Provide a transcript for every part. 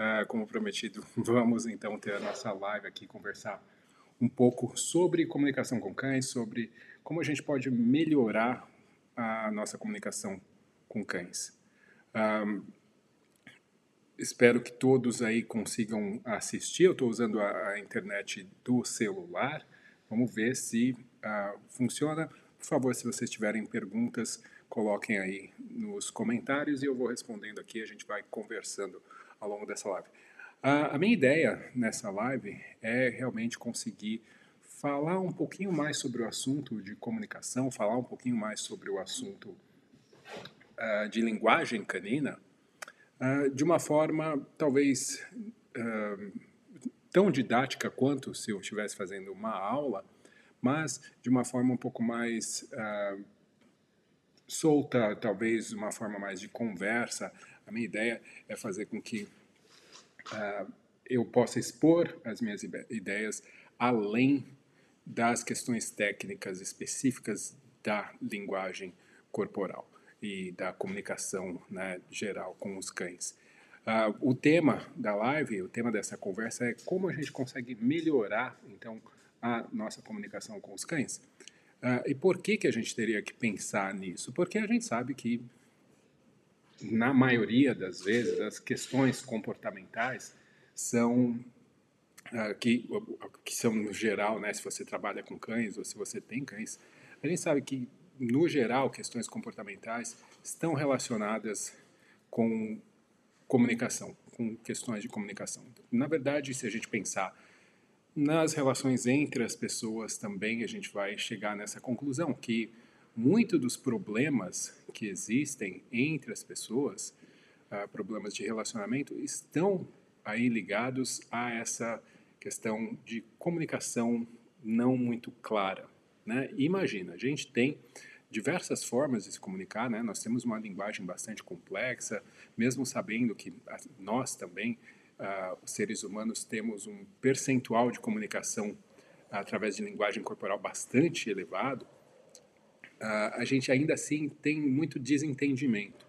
uh, como prometido, vamos então ter a nossa live aqui, conversar um pouco sobre comunicação com cães, sobre como a gente pode melhorar a nossa comunicação com cães. Um, espero que todos aí consigam assistir. Eu estou usando a, a, internet do celular. Vamos ver se uh, funciona. Por favor, se vocês tiverem perguntas, coloquem aí nos comentários e eu vou respondendo aqui. A gente vai conversando ao longo dessa live. A, minha ideia nessa live é realmente conseguir falar um pouquinho mais sobre o assunto de comunicação, falar um pouquinho mais sobre o assunto uh, de linguagem canina, uh, de uma forma talvez uh, tão didática quanto se eu estivesse fazendo uma aula, mas de uma forma um pouco mais solta, talvez uma forma mais de conversa. A minha ideia é fazer com que uh, eu possa expor as minhas ideias além das questões técnicas específicas da linguagem corporal e da comunicação né, geral com os cães. Uh, o tema da live, o tema dessa conversa é como a gente consegue melhorar então a nossa comunicação com os cães. Uh, e por que que a gente teria que pensar nisso? Porque a gente sabe que na maioria das vezes, as questões comportamentais são uh, que, que são no geral, né, se você trabalha com cães ou se você tem cães, a gente sabe que no geral questões comportamentais estão relacionadas com comunicação, com questões de comunicação. Na verdade, se a gente pensar nas relações entre as pessoas também, a gente vai chegar nessa conclusão que muito dos problemas que existem entre as pessoas, uh, problemas de relacionamento, estão aí ligados a essa questão de comunicação não muito clara. Né? Imagina, a gente tem diversas formas de se comunicar, né? nós temos uma linguagem bastante complexa, mesmo sabendo que nós também, uh, os seres humanos, temos um percentual de comunicação através de linguagem corporal bastante elevado, a gente ainda assim tem muito desentendimento.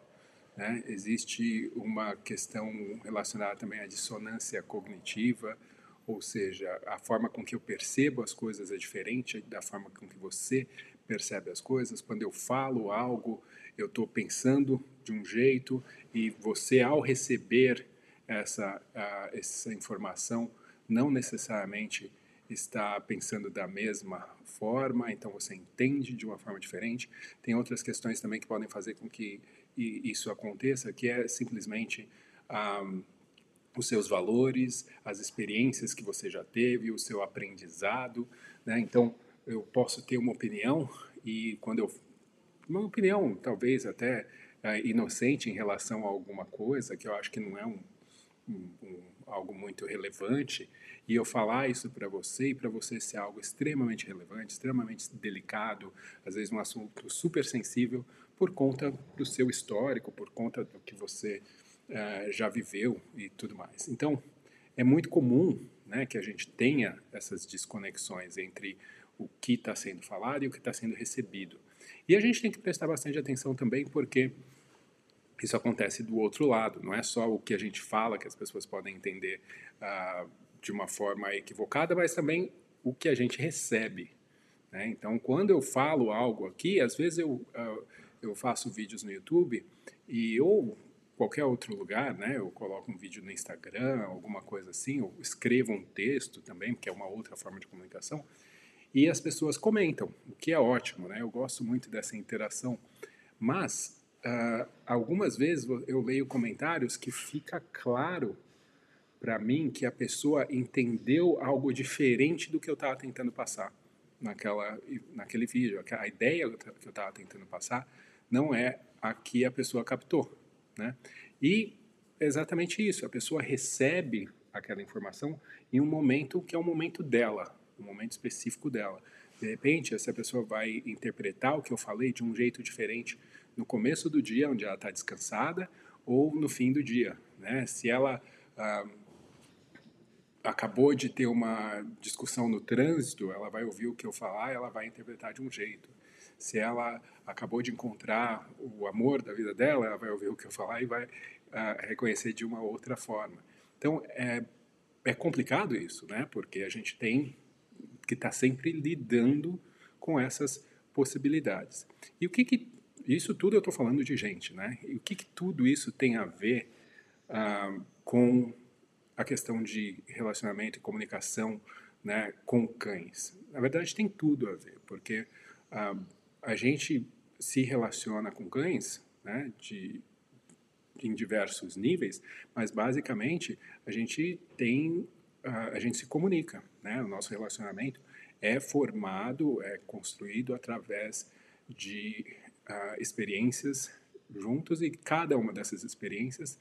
Né? Existe uma questão relacionada também à dissonância cognitiva, ou seja, a forma com que eu percebo as coisas é diferente da forma com que você percebe as coisas. Quando eu falo algo, eu estou pensando de um jeito e você, ao receber essa, essa informação, não necessariamente está pensando da mesma forma, então você entende de uma forma diferente. Tem outras questões também que podem fazer com que isso aconteça, que é simplesmente um, os seus valores, as experiências que você já teve, o seu aprendizado. Né? Então, eu posso ter uma opinião e quando eu uma opinião talvez até é, inocente em relação a alguma coisa que eu acho que não é um, um, um algo muito relevante e eu falar isso para você e para você ser algo extremamente relevante, extremamente delicado, às vezes um assunto super sensível por conta do seu histórico, por conta do que você uh, já viveu e tudo mais. Então, é muito comum né, que a gente tenha essas desconexões entre o que está sendo falado e o que está sendo recebido. E a gente tem que prestar bastante atenção também, porque isso acontece do outro lado, não é só o que a gente fala que as pessoas podem entender uh, de uma forma equivocada, mas também o que a gente recebe. Né? Então, quando eu falo algo aqui, às vezes eu, uh, eu faço vídeos no YouTube e ou qualquer outro lugar, né? Eu coloco um vídeo no Instagram, alguma coisa assim, ou escrevo um texto também, que é uma outra forma de comunicação, e as pessoas comentam, o que é ótimo, né? Eu gosto muito dessa interação, mas uh, algumas vezes eu leio comentários que fica claro para mim que a pessoa entendeu algo diferente do que eu estava tentando passar naquela, naquele vídeo. A ideia que eu estava tentando passar não é a que a pessoa captou. Né? E é exatamente isso, a pessoa recebe aquela informação em um momento que é o momento dela, um momento específico dela. De repente, essa pessoa vai interpretar o que eu falei de um jeito diferente no começo do dia, onde ela está descansada, ou no fim do dia. Né? Se ela ah, acabou de ter uma discussão no trânsito, ela vai ouvir o que eu falar, ela vai interpretar de um jeito. Se ela acabou de encontrar o amor da vida dela, ela vai ouvir o que eu falar e vai uh, reconhecer de uma outra forma. Então, é, é complicado isso, né? Porque a gente tem que estar tá sempre lidando com essas possibilidades. E o que, que isso tudo eu estou falando de gente, né? E o que, que tudo isso tem a ver ah, com a questão de relacionamento e comunicação né, com cães? Na verdade, tem tudo a ver, porque ah, a gente se relaciona com cães né, de, em diversos níveis, mas basicamente a gente tem, ah, a gente se comunica, né? O nosso relacionamento é formado, é construído através de uh, experiências juntos e cada uma dessas experiências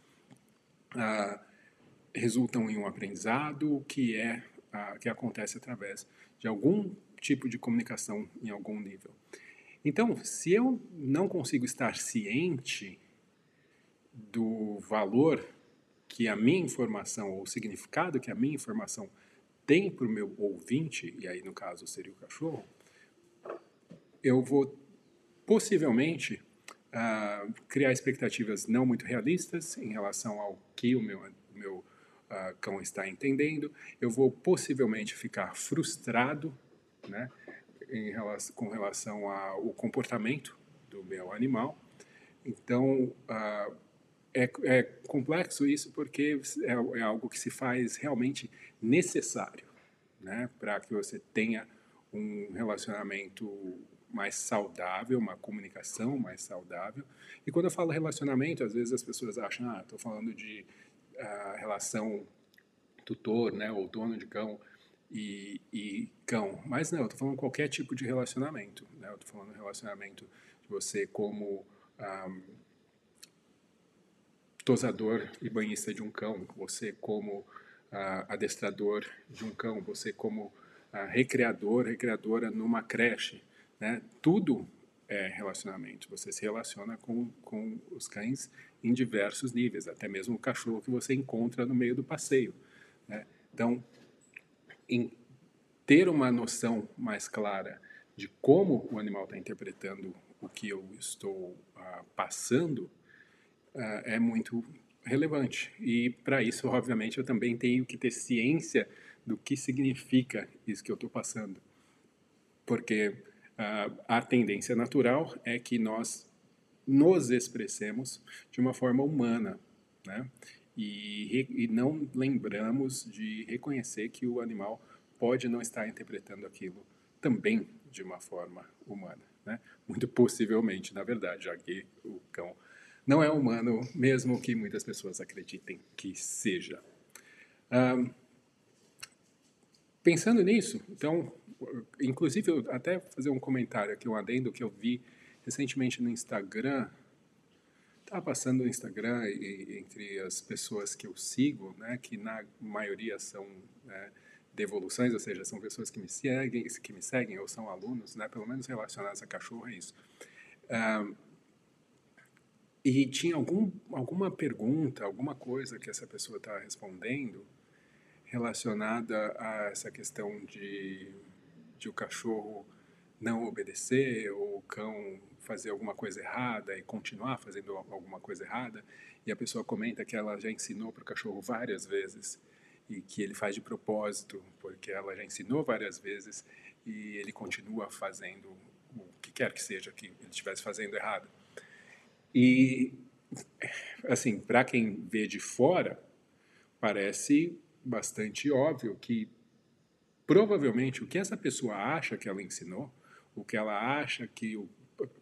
uh, resultam em um aprendizado que é uh, que acontece através de algum tipo de comunicação em algum nível. Então, se eu não consigo estar ciente do valor que a minha informação ou o significado que a minha informação tem para o meu ouvinte, e aí no caso seria o cachorro, eu vou possivelmente uh, criar expectativas não muito realistas em relação ao que o meu, meu uh, cão está entendendo. Eu vou possivelmente ficar frustrado né, em relação, com relação ao comportamento do meu animal. Então, uh, é, é, complexo isso porque é, é, algo que se faz realmente necessário né, para que você tenha um relacionamento mais saudável, uma comunicação mais saudável. E quando eu falo relacionamento, às vezes as pessoas acham, ah, estou falando de uh, relação tutor, né, ou dono de cão e, e cão. Mas não, estou falando qualquer tipo de relacionamento. Né? Estou falando relacionamento de você como tosador e banhista de um cão, você como uh, adestrador de um cão, você como uh, recreador, recreadora numa creche, né? Tudo é relacionamento. Você se relaciona com, com os cães em diversos níveis, até mesmo o cachorro que você encontra no meio do passeio. Né? Então, ter uma noção mais clara de como o animal está interpretando o que eu estou uh, passando uh, é muito relevante. E para isso, obviamente, eu também tenho que ter ciência do que significa isso que eu estou passando. Porque a tendência natural é que nós nos expressemos de uma forma humana, né? E, e não lembramos de reconhecer que o animal pode não estar interpretando aquilo também de uma forma humana, né? Muito possivelmente, na verdade, já que o cão não é humano, mesmo que muitas pessoas acreditem que seja. Um, pensando nisso, então, inclusive, eu até fazer um comentário aqui, um adendo que eu vi recentemente no Instagram. Estava passando no Instagram e, entre as pessoas que eu sigo, né, que na maioria são né, devoluções, ou seja, são pessoas que me seguem, que me seguem ou são alunos, né, pelo menos relacionados a cachorro, é isso. E tinha algum, alguma pergunta, alguma coisa que essa pessoa estava respondendo relacionada a essa questão de de o cachorro não obedecer ou o cão fazer alguma coisa errada e continuar fazendo alguma coisa errada e a pessoa comenta que ela já ensinou para o cachorro várias vezes e que ele faz de propósito porque ela já ensinou várias vezes e ele continua fazendo o que quer que seja que ele estivesse fazendo errado. E assim para quem vê de fora parece bastante óbvio que provavelmente o que essa pessoa acha que ela ensinou, o que ela acha que,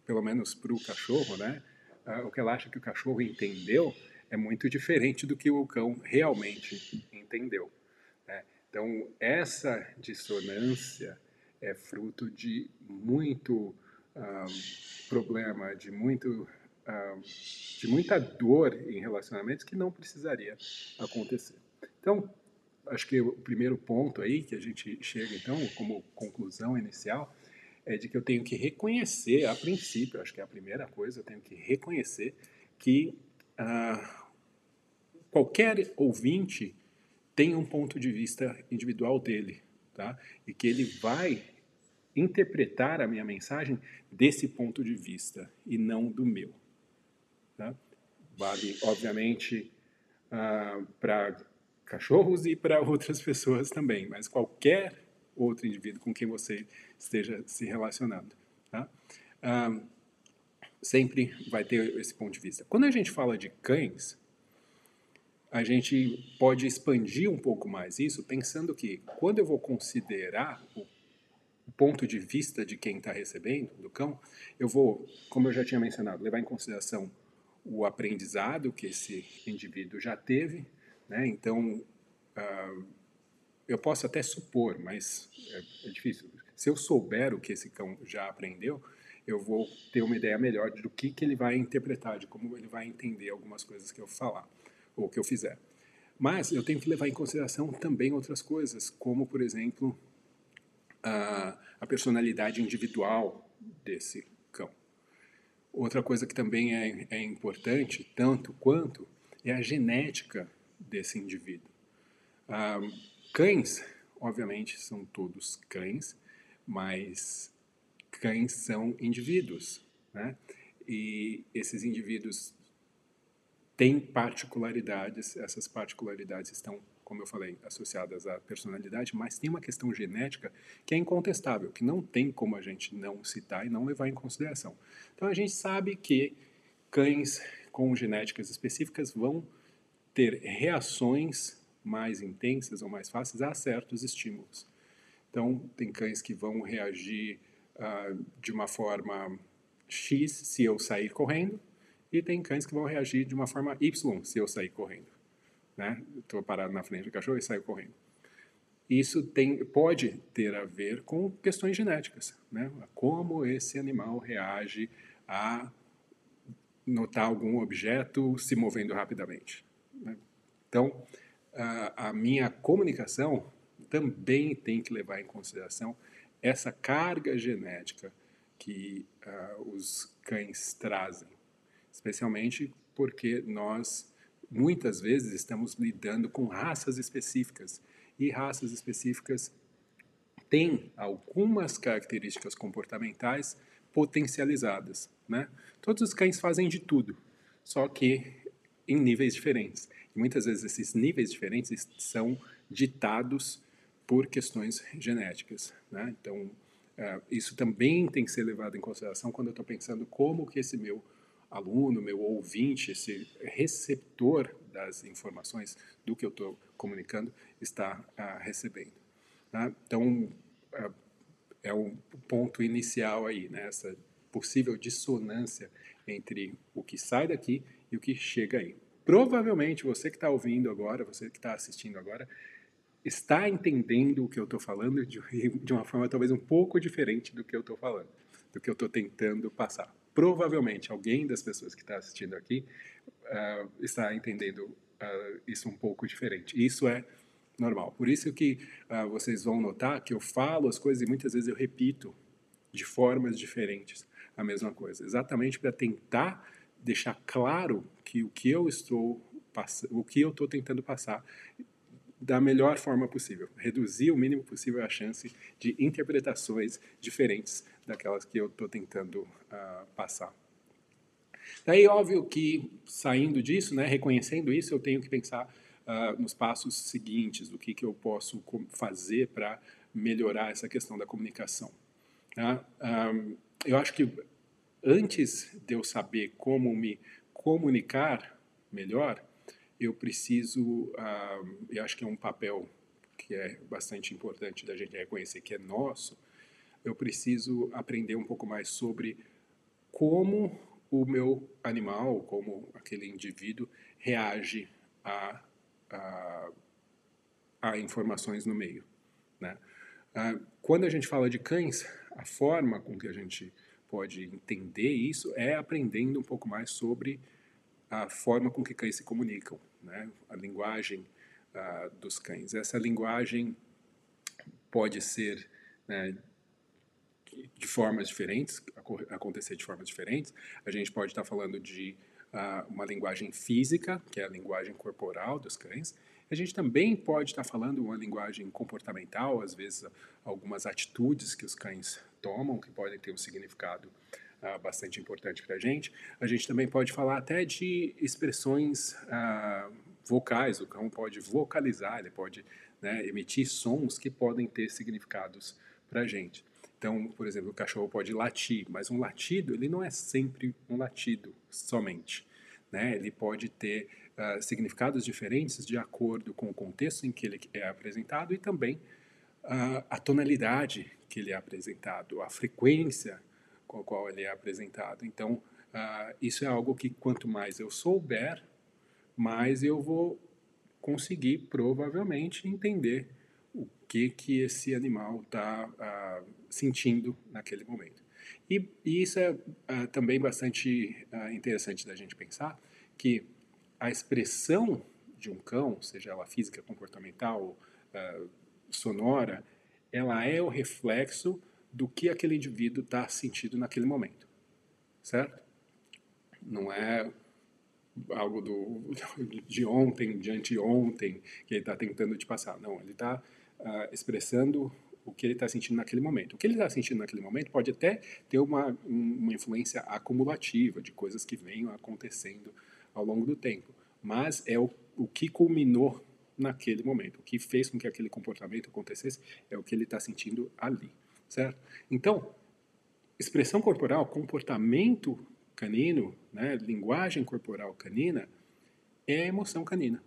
pelo menos para o cachorro, né, uh, o que ela acha que o cachorro entendeu é muito diferente do que o cão realmente entendeu. Né? Então, essa dissonância é fruto de muito um, problema, de, muito, um, de muita dor em relacionamentos que não precisaria acontecer. Então, acho que o primeiro ponto aí que a gente chega, então, como conclusão inicial, é de que eu tenho que reconhecer, a princípio, acho que é a primeira coisa, eu tenho que reconhecer que ah, qualquer ouvinte tem um ponto de vista individual dele, tá? E que ele vai interpretar a minha mensagem desse ponto de vista e não do meu, tá? Vale, obviamente, ah, para cachorros e para outras pessoas também, mas qualquer outro indivíduo com quem você esteja se relacionando. Tá? Sempre vai ter esse ponto de vista. Quando a gente fala de cães, a gente pode expandir um pouco mais isso, pensando que quando eu vou considerar o ponto de vista de quem está recebendo, do cão, eu vou, como eu já tinha mencionado, levar em consideração o aprendizado que esse indivíduo já teve, né? Então, uh, eu posso até supor, mas é, é, difícil. Se eu souber o que esse cão já aprendeu, eu vou ter uma ideia melhor do que, que ele vai interpretar, de como ele vai entender algumas coisas que eu falar ou que eu fizer. Mas eu tenho que levar em consideração também outras coisas, como, por exemplo, a, a personalidade individual desse cão. Outra coisa que também é, é importante, tanto quanto, é a genética desse indivíduo. Cães, obviamente, são todos cães, mas cães são indivíduos, né? E esses indivíduos têm particularidades, essas particularidades estão como eu falei, associadas à personalidade, mas tem uma questão genética que é incontestável, que não tem como a gente não citar e não levar em consideração. Então a gente sabe que cães com genéticas específicas vão ter reações mais intensas ou mais fáceis a certos estímulos. Então, tem cães que vão reagir uh, de uma forma X se eu sair correndo, e tem cães que vão reagir de uma forma Y se eu sair correndo né? Estou parado na frente do cachorro e saio correndo. Isso tem, pode ter a ver com questões genéticas, né? Como esse animal reage a notar algum objeto se movendo rapidamente. Né? Então, a, a minha comunicação também tem que levar em consideração essa carga genética que os cães trazem, especialmente porque nós muitas vezes estamos lidando com raças específicas e raças específicas têm algumas características comportamentais potencializadas, né? Todos os cães fazem de tudo, só que em níveis diferentes. E muitas vezes esses níveis diferentes são ditados por questões genéticas, né? Então, uh, isso também tem que ser levado em consideração quando eu estou pensando como que esse meu aluno, meu ouvinte, esse receptor das informações do que eu estou comunicando está ah, recebendo. Tá? Então, ah, é o ponto inicial aí, né? essa possível dissonância entre o que sai daqui e o que chega aí. Provavelmente você que está ouvindo agora, você que está assistindo agora, está entendendo o que eu estou falando de, de uma forma talvez um pouco diferente do que eu estou falando, do que eu estou tentando passar provavelmente alguém das pessoas que está assistindo aqui uh, está entendendo uh, isso um pouco diferente. Isso é normal. Por isso que uh, vocês vão notar que eu falo as coisas e muitas vezes eu repito de formas diferentes a mesma coisa, exatamente para tentar deixar claro que o que eu estou o que eu estou tentando passar da melhor forma possível, reduzir o mínimo possível a chance de interpretações diferentes daquelas que eu estou tentando uh, passar. Daí, óbvio que saindo disso, né, reconhecendo isso, eu tenho que pensar uh, nos passos seguintes, do que, que eu posso fazer para melhorar essa questão da comunicação. Tá? Um, eu acho que antes de eu saber como me comunicar melhor, eu preciso, uh, eu acho que é um papel que é bastante importante da gente reconhecer que é nosso, eu preciso aprender um pouco mais sobre como o meu animal, como aquele indivíduo reage a, a, a informações no meio. Né? Uh, quando a gente fala de cães, a forma com que a gente pode entender isso é aprendendo um pouco mais sobre a forma com que cães se comunicam né? a linguagem uh, dos cães. Essa linguagem pode ser né, de formas diferentes, acontecer de formas diferentes. A gente pode estar falando de uh, uma linguagem física, que é a linguagem corporal dos cães. A gente também pode estar falando uma linguagem comportamental, às vezes algumas atitudes que os cães tomam, que podem ter um significado uh, bastante importante para a gente. A gente também pode falar até de expressões uh, vocais, o cão pode vocalizar, ele pode né, emitir sons que podem ter significados para a gente. Então, por exemplo, o cachorro pode latir, mas um latido ele não é sempre um latido somente. Né? Ele pode ter uh, significados diferentes de acordo com o contexto em que ele é apresentado e também uh, a tonalidade que ele é apresentado, a frequência com a qual ele é apresentado. Então, uh, isso é algo que quanto mais eu souber, mais eu vou conseguir provavelmente entender o que que esse animal está uh, sentindo naquele momento. E, e isso é uh, também bastante interessante da gente pensar que a expressão de um cão, seja ela física, comportamental, sonora, ela é o reflexo do que aquele indivíduo está sentindo naquele momento, certo? Não é algo do, de ontem, de anteontem, que ele está tentando te passar. Não, ele está uh, ah, expressando o que ele está sentindo naquele momento. O que ele está sentindo naquele momento pode até ter uma, uma influência acumulativa de coisas que venham acontecendo ao longo do tempo, mas é o, o que culminou naquele momento. O que fez com que aquele comportamento acontecesse é o que ele está sentindo ali, certo? Então, expressão corporal, comportamento canino, né, linguagem corporal canina, é emoção canina.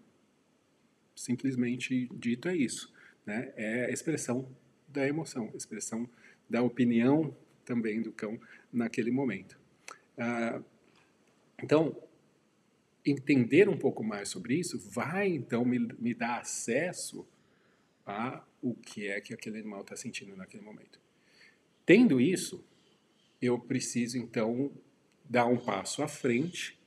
Simplesmente dito é isso. Né? É a expressão da emoção, expressão da opinião também do cão naquele momento. Ah, então, entender um pouco mais sobre isso vai então me, me dar acesso a o que é que aquele animal está sentindo naquele momento. Tendo isso, eu preciso então dar um passo à frente,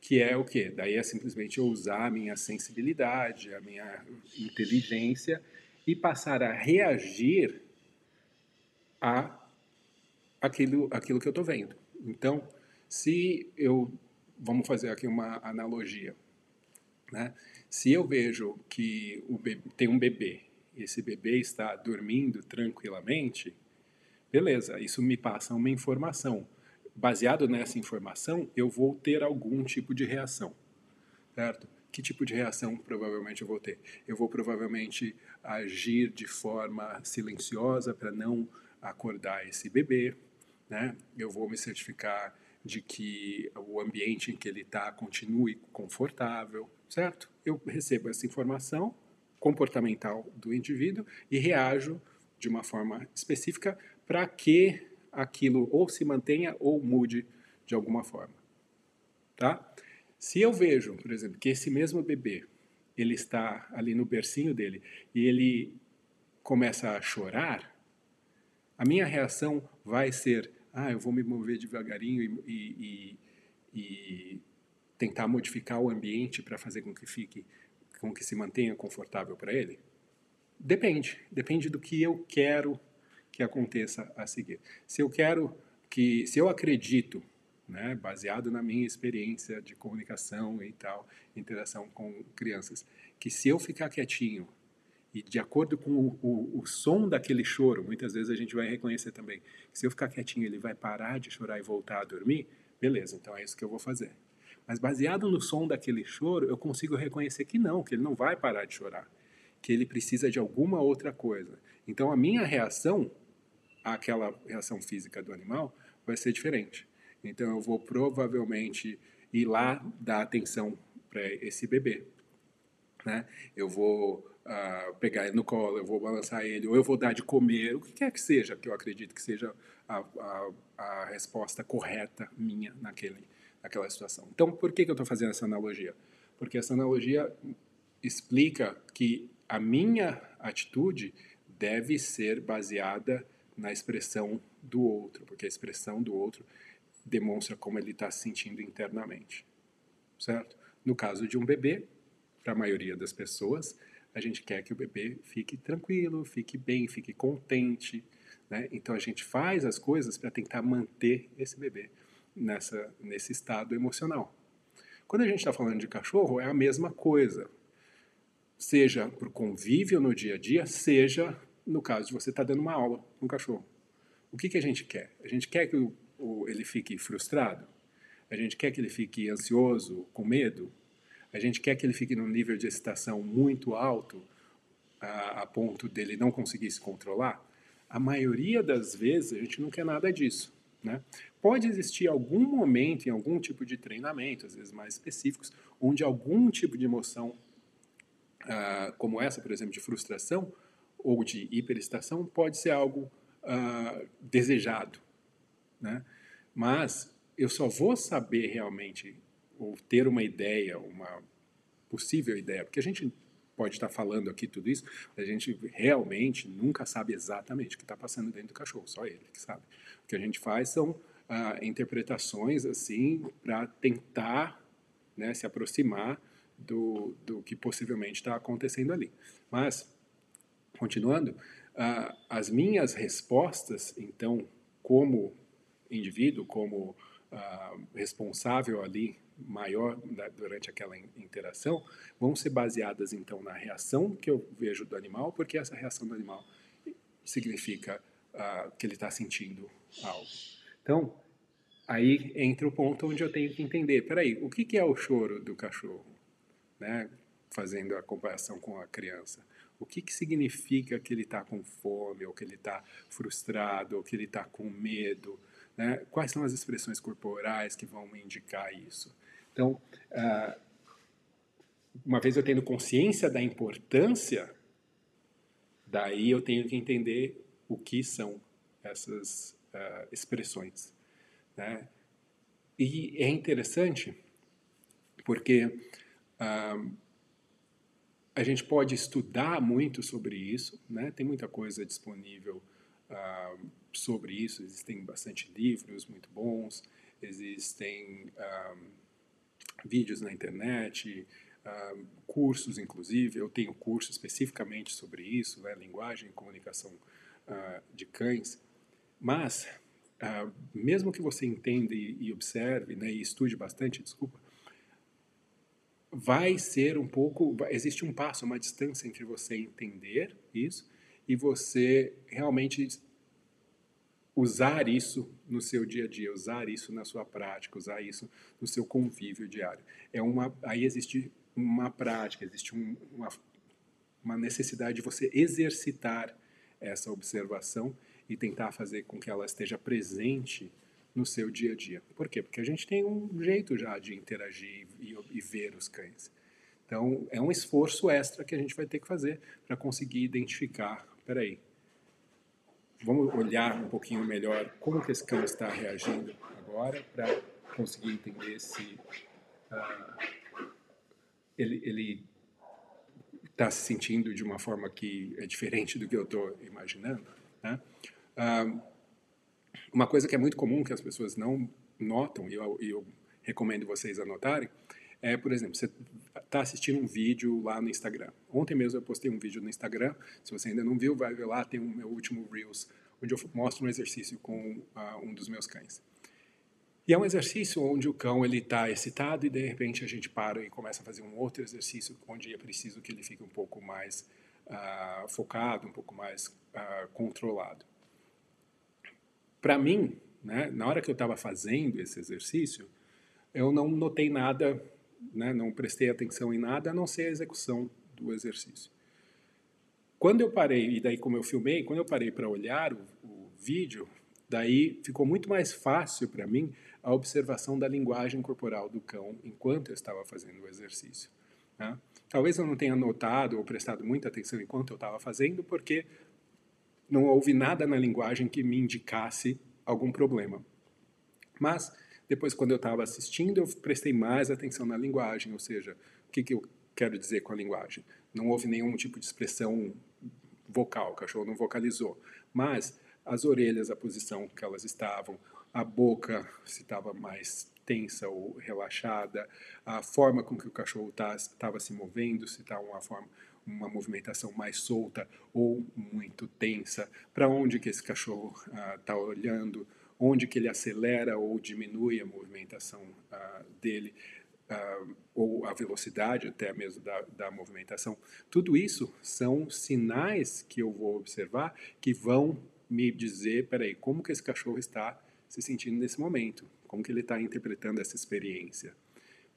que é o quê? Daí é simplesmente eu usar a minha sensibilidade, a minha inteligência e passar a reagir a aquilo, aquilo que eu estou vendo. Então, se eu vamos fazer aqui uma analogia. Né? Se eu vejo que bebê, tem um bebê esse bebê está dormindo tranquilamente, beleza, isso me passa uma informação. Baseado nessa informação, eu vou ter algum tipo de reação, certo? Que tipo de reação provavelmente eu vou ter? Eu vou provavelmente agir de forma silenciosa para não acordar esse bebê, né? Eu vou me certificar de que o ambiente em que ele está continue confortável, certo? Eu recebo essa informação comportamental do indivíduo e reajo de uma forma específica para que aquilo ou se mantenha ou mude de alguma forma, tá? Se eu vejo, por exemplo, que esse mesmo bebê ele está ali no bercinho dele e ele começa a chorar, a minha reação vai ser ah, eu vou me mover devagarinho e, e, e tentar modificar o ambiente para fazer com que fique, com que se mantenha confortável para ele? Depende, depende do que eu quero que aconteça a seguir. Se eu quero que, se eu acredito, né, baseado na minha experiência de comunicação e tal, interação com crianças, que se eu ficar quietinho e de acordo com o, o, o, som daquele choro, muitas vezes a gente vai reconhecer também que se eu ficar quietinho ele vai parar de chorar e voltar a dormir, beleza, então é isso que eu vou fazer. Mas baseado no som daquele choro, eu consigo reconhecer que não, que ele não vai parar de chorar, que ele precisa de alguma outra coisa. Então a minha reação àquela reação física do animal vai ser diferente. Então eu vou provavelmente ir lá dar atenção para esse bebê. Né? Eu vou uh, pegar ele no colo, eu vou balançar ele, ou eu vou dar de comer, o que quer que seja, que eu acredito que seja a, a, a resposta correta minha naquele, naquela situação. Então, por que, que eu estou fazendo essa analogia? Porque essa analogia explica que a minha atitude deve ser baseada na expressão do outro, porque a expressão do outro demonstra como ele está se sentindo internamente, certo? No caso de um bebê, para a maioria das pessoas, a gente quer que o bebê fique tranquilo, fique bem, fique contente. Né? Então a gente faz as coisas para tentar manter esse bebê nessa, nesse estado emocional. Quando a gente está falando de cachorro, é a mesma coisa. Seja para o convívio no dia a dia, seja no caso de você estar tá dando uma aula com um cachorro. O que, que a gente quer? A gente quer que o, o, ele fique frustrado? A gente quer que ele fique ansioso, com medo? A gente quer que ele fique num nível de excitação muito alto, a, a ponto dele não conseguir se controlar. A maioria das vezes a gente não quer nada disso. Né? Pode existir algum momento em algum tipo de treinamento, às vezes mais específicos, onde algum tipo de emoção, ah, como essa, por exemplo, de frustração ou de hiperestação, pode ser algo ah, desejado. Né? Mas eu só vou saber realmente, ou ter uma ideia, uma possível ideia, porque a gente pode estar falando aqui tudo isso, a gente realmente nunca sabe exatamente o que está passando dentro do cachorro, só ele que sabe. O que a gente faz são ah, interpretações assim para tentar né, se aproximar do, do que possivelmente está acontecendo ali. Mas, continuando, ah, as minhas respostas, então, como indivíduo, como ah, responsável ali maior da, durante aquela interação vão ser baseadas então na reação que eu vejo do animal, porque essa reação do animal significa uh, que ele está sentindo algo. Então, aí entra o ponto onde eu tenho que entender, peraí, o que, que é o choro do cachorro? Né? Fazendo a comparação com a criança. O que, que significa que ele está com fome, ou que ele está frustrado, ou que ele está com medo? Né? Quais são as expressões corporais que vão me indicar isso? Então, ah, uma vez eu tendo consciência da importância, daí eu tenho que entender o que são essas uh, expressões. Né? E é interessante porque uh, a gente pode estudar muito sobre isso, né? tem muita coisa disponível uh, sobre isso, existem bastante livros muito bons, existem vídeos na internet, uh, cursos, inclusive. Eu tenho curso especificamente sobre isso, né, linguagem e comunicação uh, de cães. Mas, uh, mesmo que você entenda e, e observe né, e estude bastante, desculpa, vai ser um pouco. Existe um passo, uma distância entre você entender isso e você realmente usar isso no seu dia a dia, usar isso na sua prática, usar isso no seu convívio diário. É uma, aí existe uma prática, existe um, uma, uma necessidade de você exercitar essa observação e tentar fazer com que ela esteja presente no seu dia a dia. Por quê? Porque a gente tem um jeito já de interagir e, e ver os cães. Então, é um esforço extra que a gente vai ter que fazer para conseguir identificar, peraí, vamos olhar um pouquinho melhor como que esse cão está reagindo agora para conseguir entender se uh, ele está se sentindo de uma forma que é diferente do que eu estou imaginando. Né? Uh, uma coisa que é muito comum que as pessoas não notam e eu, eu recomendo vocês anotarem é, por exemplo, você está assistindo um vídeo lá no Instagram. Ontem mesmo eu postei um vídeo no Instagram. Se você ainda não viu, vai ver lá, tem o meu último Reels, onde eu mostro um exercício com uh, um dos meus cães. E é um exercício onde o cão ele está excitado e de repente a gente para e começa a fazer um outro exercício onde é preciso que ele fique um pouco mais uh, focado, um pouco mais uh, controlado. Para mim, né, na hora que eu estava fazendo esse exercício, eu não notei nada né, não prestei atenção em nada a não ser a execução do exercício. Quando eu parei, e daí como eu filmei, quando eu parei para olhar o, o, vídeo, daí ficou muito mais fácil para mim a observação da linguagem corporal do cão enquanto eu estava fazendo o exercício. Né? Talvez eu não tenha notado ou prestado muita atenção enquanto eu estava fazendo, porque não houve nada na linguagem que me indicasse algum problema. Mas depois, quando eu estava assistindo, eu prestei mais atenção na linguagem, ou seja, o que, que eu quero dizer com a linguagem? Não houve nenhum tipo de expressão vocal, o cachorro não vocalizou, mas as orelhas, a posição que elas estavam, a boca se estava mais tensa ou relaxada, a forma com que o cachorro estava tá, se movendo, se está uma forma uma movimentação mais solta ou muito tensa, para onde que esse cachorro está ah, olhando, onde que ele acelera ou diminui a movimentação uh, dele, uh, ou a velocidade até mesmo da, da movimentação. Tudo isso são sinais que eu vou observar que vão me dizer, peraí, como que esse cachorro está se sentindo nesse momento, como que ele está interpretando essa experiência.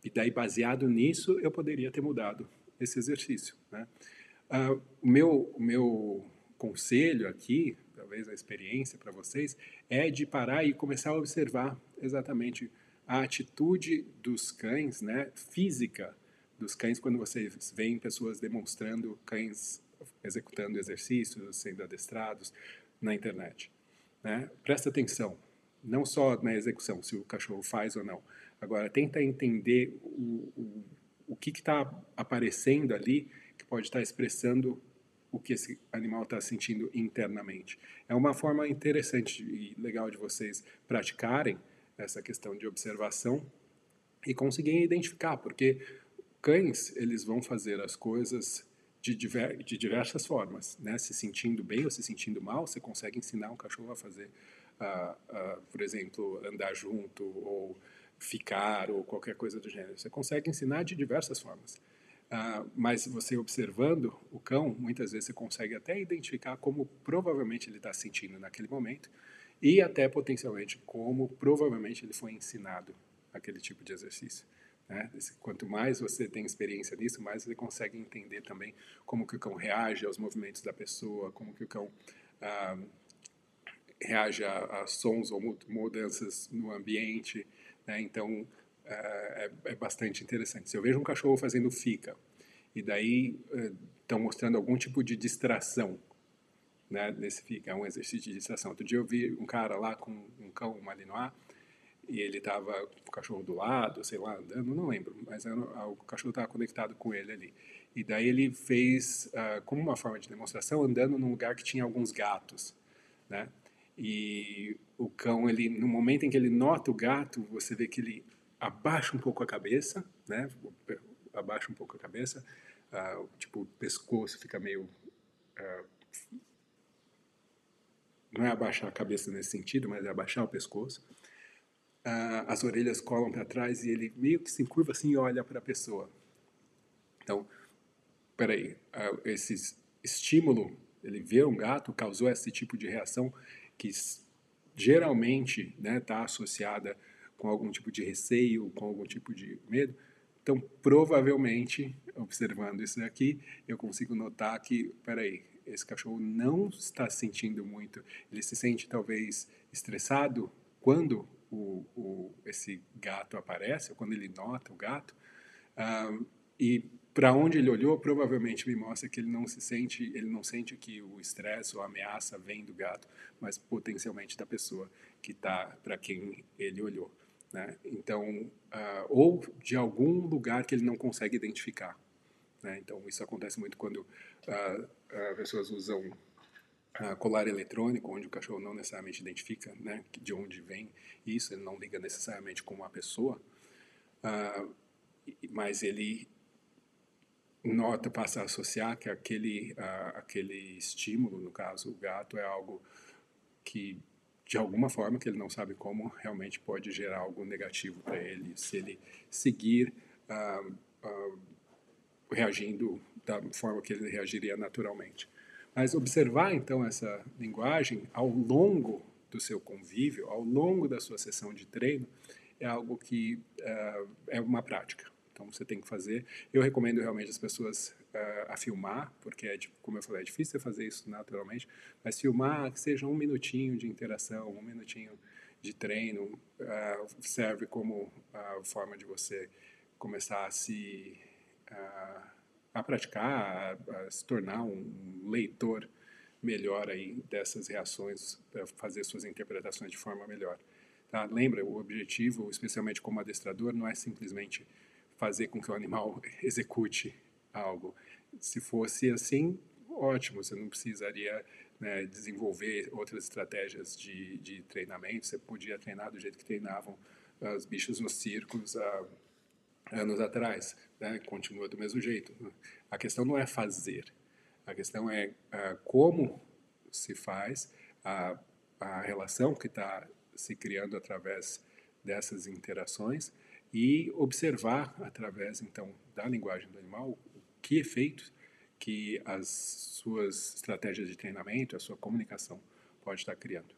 E daí, baseado nisso, eu poderia ter mudado esse exercício. Né? Uh, o meu, o meu conselho aqui, talvez a experiência para vocês, é de parar e começar a observar exatamente a atitude dos cães, né, física dos cães, quando vocês veem pessoas demonstrando cães executando exercícios, sendo adestrados na internet. Né? Presta atenção, não só na execução, se o cachorro faz ou não. Agora, tenta entender o, o, o que está aparecendo ali que pode estar tá expressando o que esse animal está sentindo internamente. É uma forma interessante e legal de vocês praticarem essa questão de observação e conseguirem identificar, porque cães eles vão fazer as coisas de, diver, de diversas formas, né? Se sentindo bem ou se sentindo mal, você consegue ensinar um cachorro a fazer, uh, uh, por exemplo, andar junto ou ficar ou qualquer coisa do gênero. Você consegue ensinar de diversas formas. Uh, mas você observando o cão, muitas vezes você consegue até identificar como provavelmente ele está sentindo naquele momento e até potencialmente como provavelmente ele foi ensinado aquele tipo de exercício. Né? Quanto mais você tem experiência nisso, mais você consegue entender também como que o cão reage aos movimentos da pessoa, como que o cão ah, reage a, a, sons ou mudanças no ambiente. Né? Então, ah, é, é, bastante interessante. Se eu vejo um cachorro fazendo fica, e daí estão eh, mostrando algum tipo de distração, né, nesse fica, é um exercício de distração. Outro dia eu vi um cara lá com um cão, um malinois, e ele estava com o cachorro do lado, sei lá, andando, não lembro, mas era, o cachorro estava conectado com ele ali. E daí ele fez, uh, como uma forma de demonstração, andando num lugar que tinha alguns gatos, né? E o cão, ele, no momento em que ele nota o gato, você vê que ele abaixa um pouco a cabeça, né? Abaixa um pouco a cabeça, uh, tipo, o pescoço fica meio... Uh, não é abaixar a cabeça nesse sentido, mas é abaixar o pescoço ah, as orelhas colam para trás e ele meio que se encurva assim e olha para a pessoa. Então, peraí, ah, esse estímulo, ele vê um gato, causou esse tipo de reação que geralmente está né, tá associada com algum tipo de receio, com algum tipo de medo. Então, provavelmente, observando isso aqui, eu consigo notar que, peraí, esse cachorro não está sentindo muito, ele se sente talvez estressado quando o, o, esse gato aparece, ou quando ele nota o gato, e para onde ele olhou, provavelmente me mostra que ele não se sente, ele não sente que o estresse ou a ameaça vem do gato, mas potencialmente da pessoa que está para quem ele olhou. Né? Então, uh, ou de algum lugar que ele não consegue identificar. Né? Então, isso acontece muito quando uh, pessoas usam uh, colar eletrônico, onde o cachorro não necessariamente identifica né, de onde vem isso, ele não liga necessariamente com uma pessoa, uh, mas ele nota, passa a associar que aquele, uh, aquele estímulo, no caso o gato, é algo que, de alguma forma, que ele não sabe como, realmente pode gerar algo negativo para ele, se ele seguir reagindo da forma que ele reagiria naturalmente. Mas observar então essa linguagem ao longo do seu convívio, ao longo da sua sessão de treino, é algo que uh, é uma prática. Então você tem que fazer. Eu recomendo realmente as pessoas a filmar, porque é, como eu falei, é difícil fazer isso naturalmente, mas filmar que seja um minutinho de interação, um minutinho de treino, uh, serve como forma de você começar a se a praticar, a, a se tornar um leitor melhor aí dessas reações, fazer suas interpretações de forma melhor. Tá? Lembra, o objetivo, especialmente como adestrador, não é simplesmente fazer com que o animal execute algo. Se fosse assim, ótimo, você não precisaria né, desenvolver outras estratégias de, de treinamento, você podia treinar do jeito que treinavam os bichos nos circos há anos atrás, né, continua do mesmo jeito. A questão não é fazer, a questão é uh, como se faz a, a relação que está se criando através dessas interações e observar através então da linguagem do animal que efeitos que as suas estratégias de treinamento, a sua comunicação pode estar criando.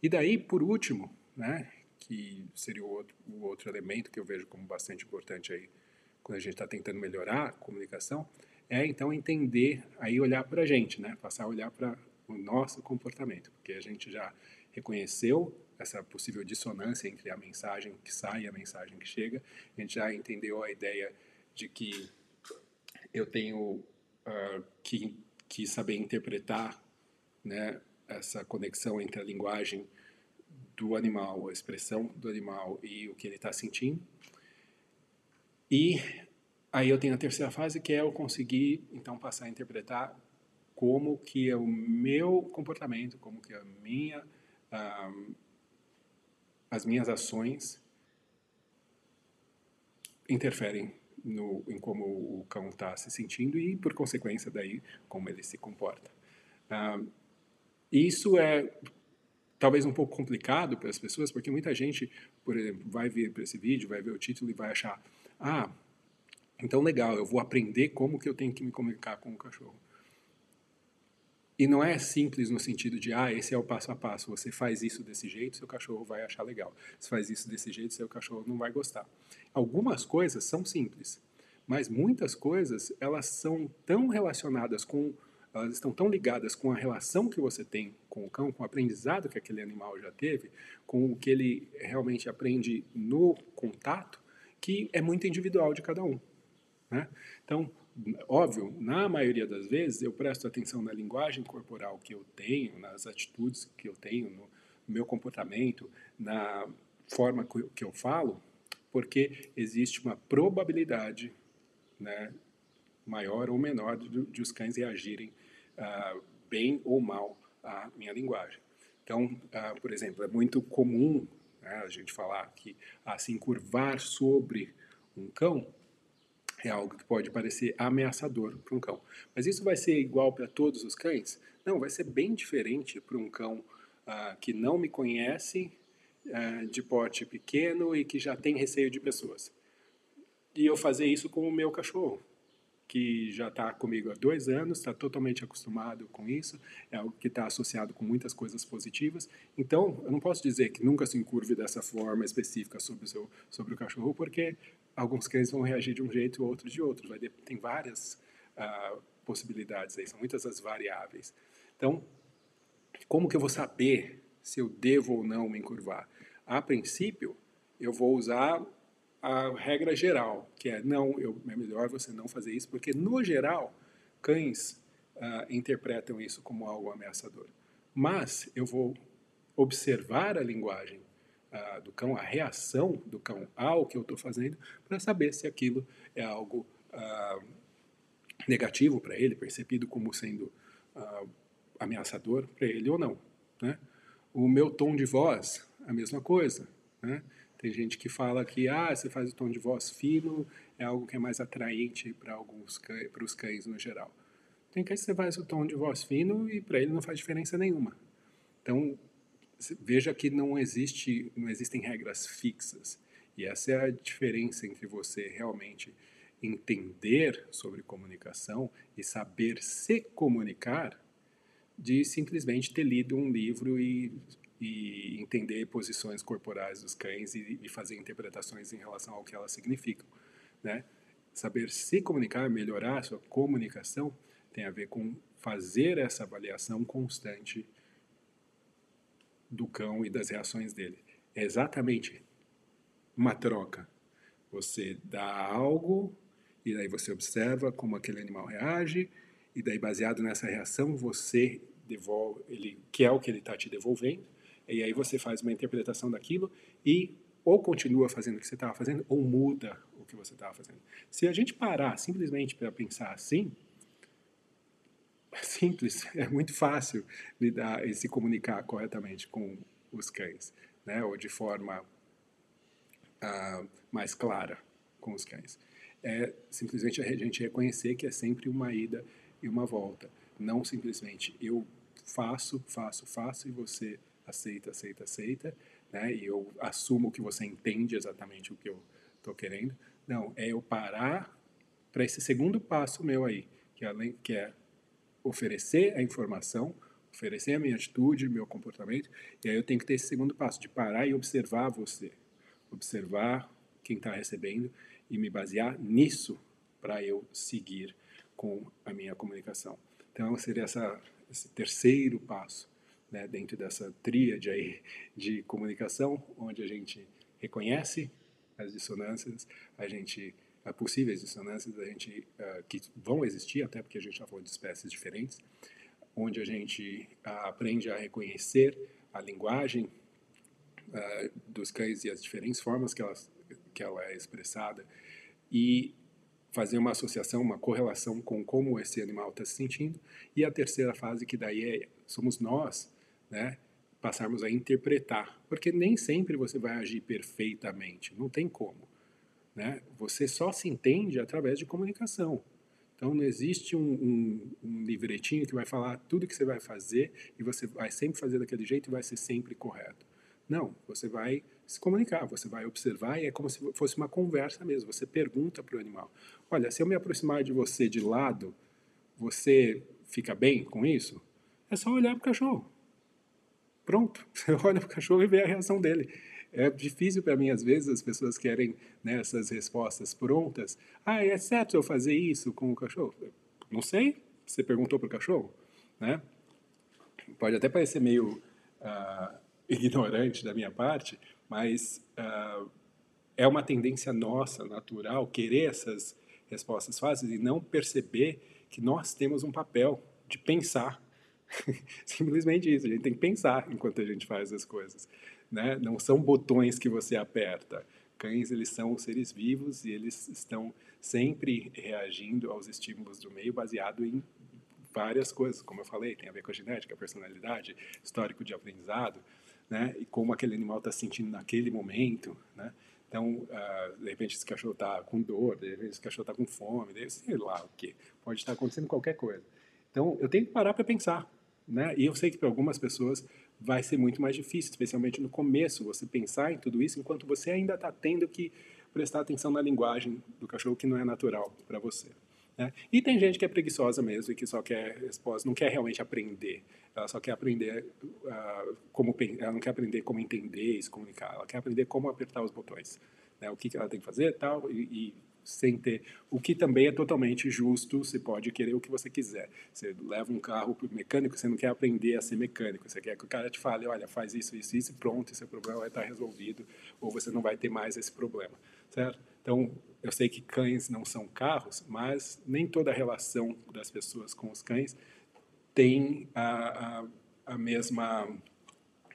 E daí, por último, né, que seria o outro, o outro elemento que eu vejo como bastante importante aí quando a gente está tentando melhorar a comunicação, é então entender, aí olhar para a gente, né? Passar a olhar para o nosso comportamento, porque a gente já reconheceu essa possível dissonância entre a mensagem que sai e a mensagem que chega, a gente já entendeu a ideia de que eu tenho uh, que, que saber interpretar né, essa conexão entre a linguagem do animal, a expressão do animal e o que ele está sentindo. E aí eu tenho a terceira fase, que é eu conseguir, então, passar a interpretar como que é o meu comportamento, como que é a minha, uh, as minhas ações interferem no, em como o cão está se sentindo e, por consequência, daí, como ele se comporta. Uh, isso é talvez um pouco complicado para as pessoas, porque muita gente, por exemplo, vai ver para esse vídeo, vai ver o título e vai achar, ah, então legal, eu vou aprender como que eu tenho que me comunicar com o cachorro. E não é simples no sentido de, ah, esse é o passo a passo, você faz isso desse jeito, seu cachorro vai achar legal. Se faz isso desse jeito, seu cachorro não vai gostar. Algumas coisas são simples, mas muitas coisas, elas são tão relacionadas com elas estão tão ligadas com a relação que você tem com o cão, com o aprendizado que aquele animal já teve, com o que ele realmente aprende no contato, que é muito individual de cada um. Né? Então, óbvio, na maioria das vezes eu presto atenção na linguagem corporal que eu tenho, nas atitudes que eu tenho, no meu comportamento, na forma que eu falo, porque existe uma probabilidade né, maior ou menor de, de os cães reagirem uh, bem ou mal à minha linguagem. Então, uh, por exemplo, é muito comum né, a gente falar que assim curvar sobre um cão é algo que pode parecer ameaçador para um cão. Mas isso vai ser igual para todos os cães? Não, vai ser bem diferente para um cão uh, que não me conhece, uh, de porte pequeno e que já tem receio de pessoas. E eu fazer isso com o meu cachorro que já está comigo há dois anos, está totalmente acostumado com isso, é algo que está associado com muitas coisas positivas. Então, eu não posso dizer que nunca se encurve dessa forma específica sobre o, seu, sobre o cachorro, porque alguns cães vão reagir de um jeito, outros de outro. Vai, tem várias uh, possibilidades aí, são muitas as variáveis. Então, como que eu vou saber se eu devo ou não me encurvar? A princípio, eu vou usar a regra geral, que é não, eu, é melhor você não fazer isso, porque no geral cães uh, interpretam isso como algo ameaçador. Mas eu vou observar a linguagem uh, do cão, a reação do cão ao que eu estou fazendo, para saber se aquilo é algo uh, negativo para ele, percebido como sendo ameaçador para ele ou não. Né? O meu tom de voz, a mesma coisa. Né? Tem gente que fala que ah, você faz o tom de voz fino, é algo que é mais atraente para alguns para os cães no geral. Tem cães que você faz o tom de voz fino e para ele não faz diferença nenhuma. Então veja que não existe, não existem regras fixas. E essa é a diferença entre você realmente entender sobre comunicação e saber se comunicar de simplesmente ter lido um livro e e entender posições corporais dos cães e, e, fazer interpretações em relação ao que elas significam, né? Saber se comunicar, melhorar a sua comunicação, tem a ver com fazer essa avaliação constante do cão e das reações dele. É exatamente uma troca. Você dá algo e daí você observa como aquele animal reage e daí baseado nessa reação você devolve ele que é o que ele está te devolvendo e aí você faz uma interpretação daquilo e ou continua fazendo o que você estava fazendo ou muda o que você estava fazendo. Se a gente parar simplesmente para pensar assim, simples, é muito fácil lidar e se comunicar corretamente com os cães, né? Ou de forma uh, mais clara com os cães. É simplesmente a gente reconhecer que é sempre uma ida e uma volta, não simplesmente eu faço, faço, faço e você aceita, aceita, aceita, né? E eu assumo que você entende exatamente o que eu estou querendo. Não, é eu parar para esse segundo passo meu aí, que, além, que é oferecer a informação oferecer a minha atitude, meu comportamento, e aí eu tenho que ter esse segundo passo, de parar e observar você, observar quem está recebendo e me basear nisso para eu seguir com a minha comunicação. Então, seria essa, esse terceiro passo né, dentro dessa tríade aí de comunicação, onde a gente reconhece as dissonâncias, a gente as possíveis dissonâncias gente uh, que vão existir até porque a gente está falando de espécies diferentes, onde a gente uh, aprende a reconhecer a linguagem uh, dos cães e as diferentes formas que ela que ela é expressada e fazer uma associação, uma correlação com como esse animal está se sentindo. E a terceira fase, que daí é, somos nós, né, passarmos a interpretar, porque nem sempre você vai agir perfeitamente, não tem como. Né? Você só se entende através de comunicação. Então não existe um, um, um, livretinho que vai falar tudo que você vai fazer e você vai sempre fazer daquele jeito e vai ser sempre correto. Não, você vai se comunicar, você vai observar e é como se fosse uma conversa mesmo. Você pergunta para o animal: Olha, se eu me aproximar de você de lado, você fica bem com isso? É só olhar para o cachorro. Pronto, você olha para o cachorro e vê a reação dele. É difícil para mim, às vezes, as pessoas querem né, essas respostas prontas. Ah, é certo eu fazer isso com o cachorro? Não sei, você perguntou para o cachorro, né? Pode até parecer meio uh, ignorante da minha parte, mas uh, é uma tendência nossa, natural, querer essas respostas fáceis e não perceber que nós temos um papel de pensar. Simplesmente isso, a gente tem que pensar enquanto a gente faz as coisas. Né? Não são botões que você aperta. Cães, eles são seres vivos e eles estão sempre reagindo aos estímulos do meio baseado em várias coisas, como eu falei, tem a ver com a genética, a personalidade, histórico de aprendizado, né? E como aquele animal está se sentindo naquele momento, né? Então, uh, de repente esse cachorro está com dor, de repente esse cachorro está com fome, sei lá o que. Pode estar acontecendo qualquer coisa. Então, eu tenho que parar para pensar, né? E eu sei que para algumas pessoas vai ser muito mais difícil, especialmente no começo, você pensar em tudo isso enquanto você ainda está tendo que prestar atenção na linguagem do cachorro que não é natural para você. Né? E tem gente que é preguiçosa mesmo e que só quer resposta, não quer realmente aprender. Ela só quer aprender uh, como ela não quer aprender como entender e se comunicar. Ela quer aprender como apertar os botões, né? O que, que ela tem que fazer, tal e, e sem ter o que também é totalmente justo. Você pode querer o que você quiser. Você leva um carro para o mecânico, você não quer aprender a ser mecânico. Você quer que o cara te fale, olha, faz isso, isso, isso, e pronto, esse problema vai estar resolvido ou você não vai ter mais esse problema, certo? Então, eu sei que cães não são carros, mas nem toda a relação das pessoas com os cães tem a, a, a mesma,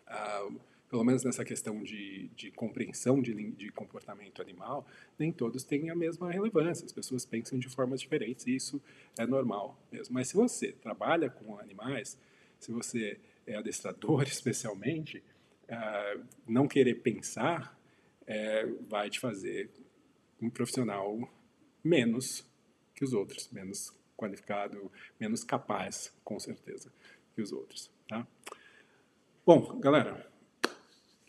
a, pelo menos nessa questão de, de compreensão de, de comportamento animal, nem todos têm a mesma relevância. As pessoas pensam de formas diferentes e isso é normal mesmo. Mas se você trabalha com animais, se você é adestrador especialmente, uh, não querer pensar é, vai te fazer um profissional menos que os outros, menos qualificado, menos capaz, com certeza, que os outros. Tá? Bom, galera,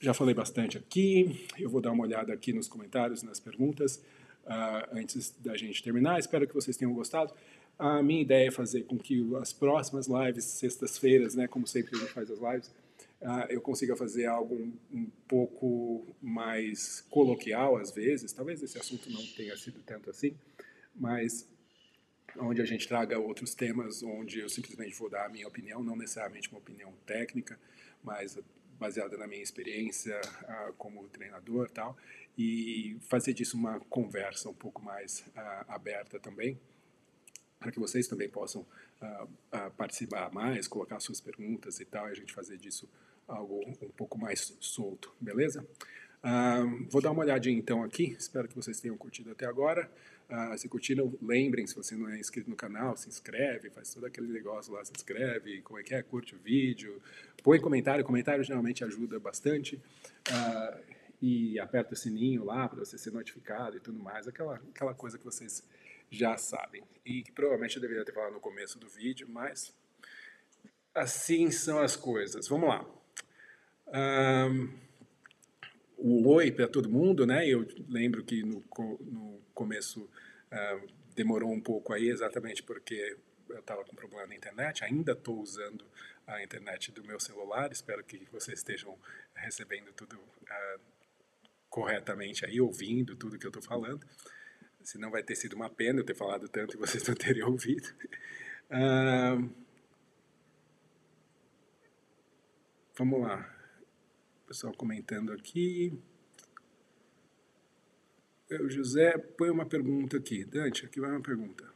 já falei bastante aqui. Eu vou dar uma olhada aqui nos comentários, nas perguntas, uh, antes da gente terminar. Espero que vocês tenham gostado. A minha ideia é fazer com que as próximas lives, sextas-feiras, né, como sempre a gente faz as lives, uh, eu consiga fazer algo um, um, pouco mais coloquial às vezes. Talvez esse assunto não tenha sido tanto assim, mas onde a gente traga outros temas, onde eu simplesmente vou dar a minha opinião, não necessariamente uma opinião técnica, mas baseada na minha experiência uh, como treinador tal, e fazer disso uma conversa um pouco mais uh, aberta também, para que vocês também possam uh, participar mais, colocar suas perguntas e tal, e a gente fazer disso algo um pouco mais solto, beleza? Vou dar uma olhadinha então aqui, espero que vocês tenham curtido até agora. Se curtiram, lembrem, se você não é inscrito no canal, se inscreve, faz todo aquele negócio lá, se inscreve, como é que é, curte o vídeo, põe comentário, comentário geralmente ajuda bastante. Uh, e aperta o sininho lá para você ser notificado e tudo mais, aquela, aquela coisa que vocês já sabem. E que provavelmente eu deveria ter falado no começo do vídeo, mas assim são as coisas. Vamos lá. Um, o oi para todo mundo, né? Eu lembro que no, no começo uh, demorou um pouco aí, exatamente porque eu estava com problema na internet, ainda estou usando a internet do meu celular, espero que vocês estejam recebendo tudo uh, corretamente aí, ouvindo tudo que eu estou falando, senão vai ter sido uma pena eu ter falado tanto e vocês não terem ouvido. Uh, vamos lá, pessoal comentando aqui. O José põe uma pergunta aqui. Dante, aqui vai uma pergunta.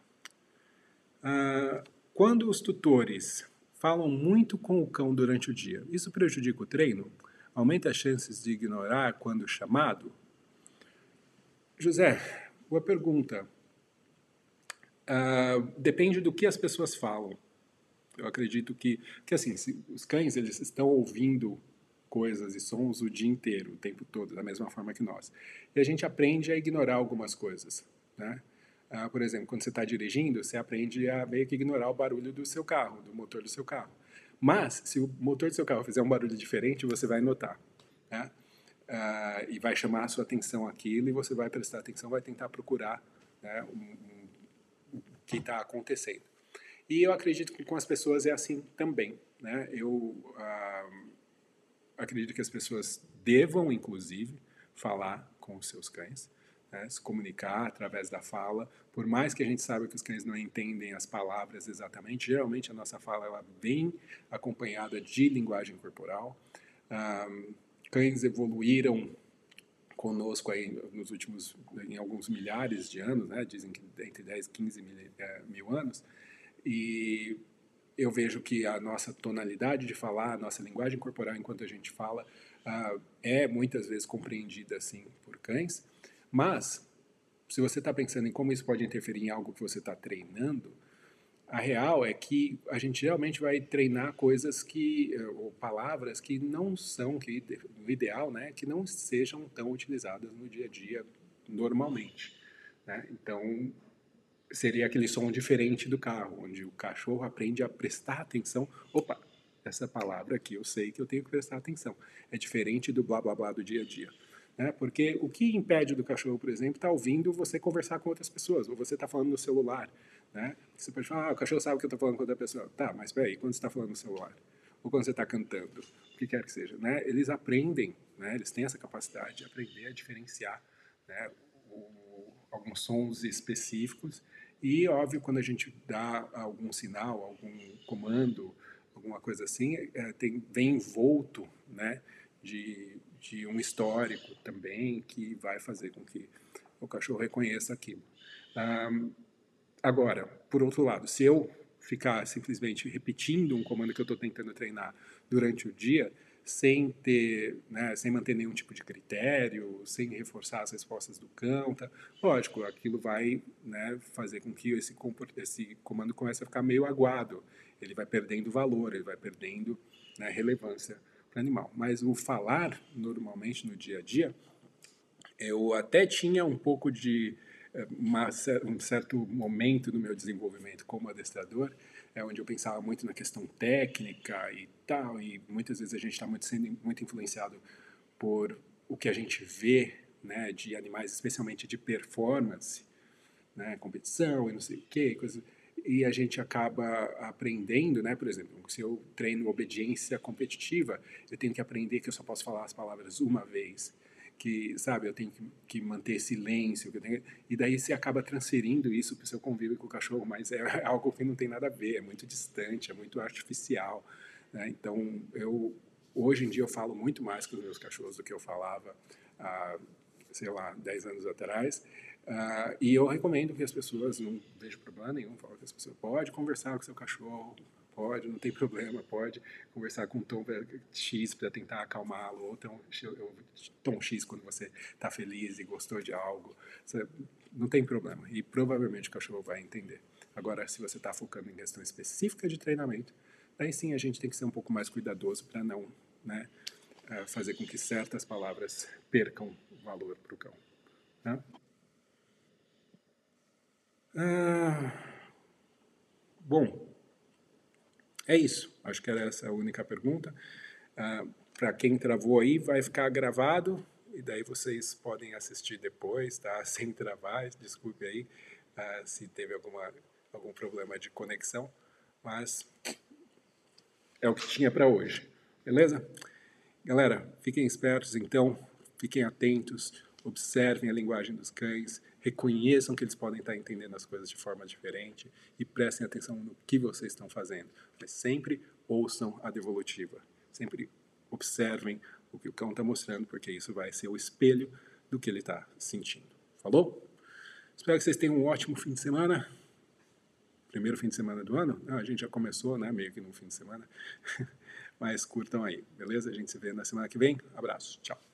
Uh, quando os tutores falam muito com o cão durante o dia, isso prejudica o treino? Aumenta as chances de ignorar quando chamado? José, boa pergunta. Uh, depende do que as pessoas falam. Eu acredito que, que assim, os cães eles estão ouvindo coisas e sons o dia inteiro, o tempo todo, da mesma forma que nós. E a gente aprende a ignorar algumas coisas, né? Ah, por exemplo, quando você está dirigindo, você aprende a meio que ignorar o barulho do seu carro, do motor do seu carro. Mas, se o motor do seu carro fizer um barulho diferente, você vai notar. Né? Ah, e vai chamar a sua atenção aquilo e você vai prestar atenção, vai tentar procurar né, um, um, o que está acontecendo. E eu acredito que com as pessoas é assim também. Né? Eu, ah, acredito que as pessoas devam, inclusive, falar com os seus cães, né, se comunicar através da fala. Por mais que a gente saiba que os cães não entendem as palavras exatamente, geralmente a nossa fala ela vem acompanhada de linguagem corporal. Cães evoluíram conosco aí nos últimos, em alguns milhares de anos, né, dizem que entre 10 e 15 mil, é, mil anos, e eu vejo que a nossa tonalidade de falar, a nossa linguagem corporal enquanto a gente fala, uh, é muitas vezes compreendida assim por cães. Mas, se você está pensando em como isso pode interferir em algo que você está treinando, a real é que a gente realmente vai treinar coisas que, eh, ou palavras que não são, que no ideal, né, que não sejam tão utilizadas no dia a dia normalmente. Né? Então, seria aquele som diferente do carro, onde o cachorro aprende a prestar atenção. Opa, essa palavra aqui eu sei que eu tenho que prestar atenção. É diferente do blá blá blá do dia a dia. Né? Porque o que impede do cachorro, por exemplo, estar tá ouvindo você conversar com outras pessoas, ou você está falando no celular. Né? Você pode falar, ah, o cachorro sabe que eu estou falando com outra pessoa. Tá, mas peraí, quando você está falando no celular? Ou quando você está cantando? O que quer que seja. Né? Eles aprendem, né? eles têm essa capacidade de aprender a diferenciar né? o, alguns sons específicos e, óbvio, quando a gente dá algum sinal, algum comando, alguma coisa assim, é, tem, vem envolto né, de, de um histórico também que vai fazer com que o cachorro reconheça aquilo. Agora, por outro lado, se eu ficar simplesmente repetindo um comando que eu estou tentando treinar durante o dia, sem ter, né, sem manter nenhum tipo de critério, sem reforçar as respostas do cão, tá? lógico, aquilo vai né, fazer com que esse, esse comando comece a ficar meio aguado, ele vai perdendo valor, ele vai perdendo né, relevância para o animal. Mas o falar, normalmente no dia a dia, eu até tinha um pouco de eh, uma, um certo momento no meu desenvolvimento como adestrador, é onde eu pensava muito na questão técnica e tal, e muitas vezes a gente está muito sendo muito influenciado por o que a gente vê, né, de animais, especialmente de performance, né, competição e não sei o quê, coisa, e a gente acaba aprendendo, né, por exemplo, se eu treino obediência competitiva, eu tenho que aprender que eu só posso falar as palavras uma vez que, sabe, eu tenho que, que manter silêncio, tenho, e daí você acaba transferindo isso para o seu convívio com o cachorro, mas é algo que não tem nada a ver, é muito distante, é muito artificial, né? Então, eu, hoje em dia eu falo muito mais com os meus cachorros do que eu falava há, sei lá, 10 anos atrás, uh, e eu recomendo que as pessoas, não vejo problema nenhum, falo que as pessoas podem conversar com seu cachorro, Pode, não tem problema, pode conversar com tom X para tentar acalmá-lo, ou tom, tom X quando você está feliz e gostou de algo. Não tem problema, e provavelmente o cachorro vai entender. Agora, se você está focando em questão específica de treinamento, aí sim a gente tem que ser um pouco mais cuidadoso para não né, eh, fazer com que certas palavras percam valor para o cão. Né? Ah, bom, é isso. Acho que era essa a única pergunta. Ah, Para quem travou aí, vai ficar gravado e daí vocês podem assistir depois, tá? Sem travar. Desculpe aí ah, se teve alguma algum problema de conexão, mas é o que tinha para hoje, beleza? Galera, fiquem espertos então, fiquem atentos, observem a linguagem dos cães, reconheçam que eles podem estar entendendo as coisas de forma diferente e prestem atenção no que vocês estão fazendo. Mas sempre ouçam a devolutiva, sempre observem o que o cão está mostrando, porque isso vai ser o espelho do que ele está sentindo. Falou? Espero que vocês tenham um ótimo fim de semana. Primeiro fim de semana do ano? Não, a gente já começou, né? Meio que no fim de semana. Mas curtam aí, beleza? A gente se vê na semana que vem. Abraço, tchau.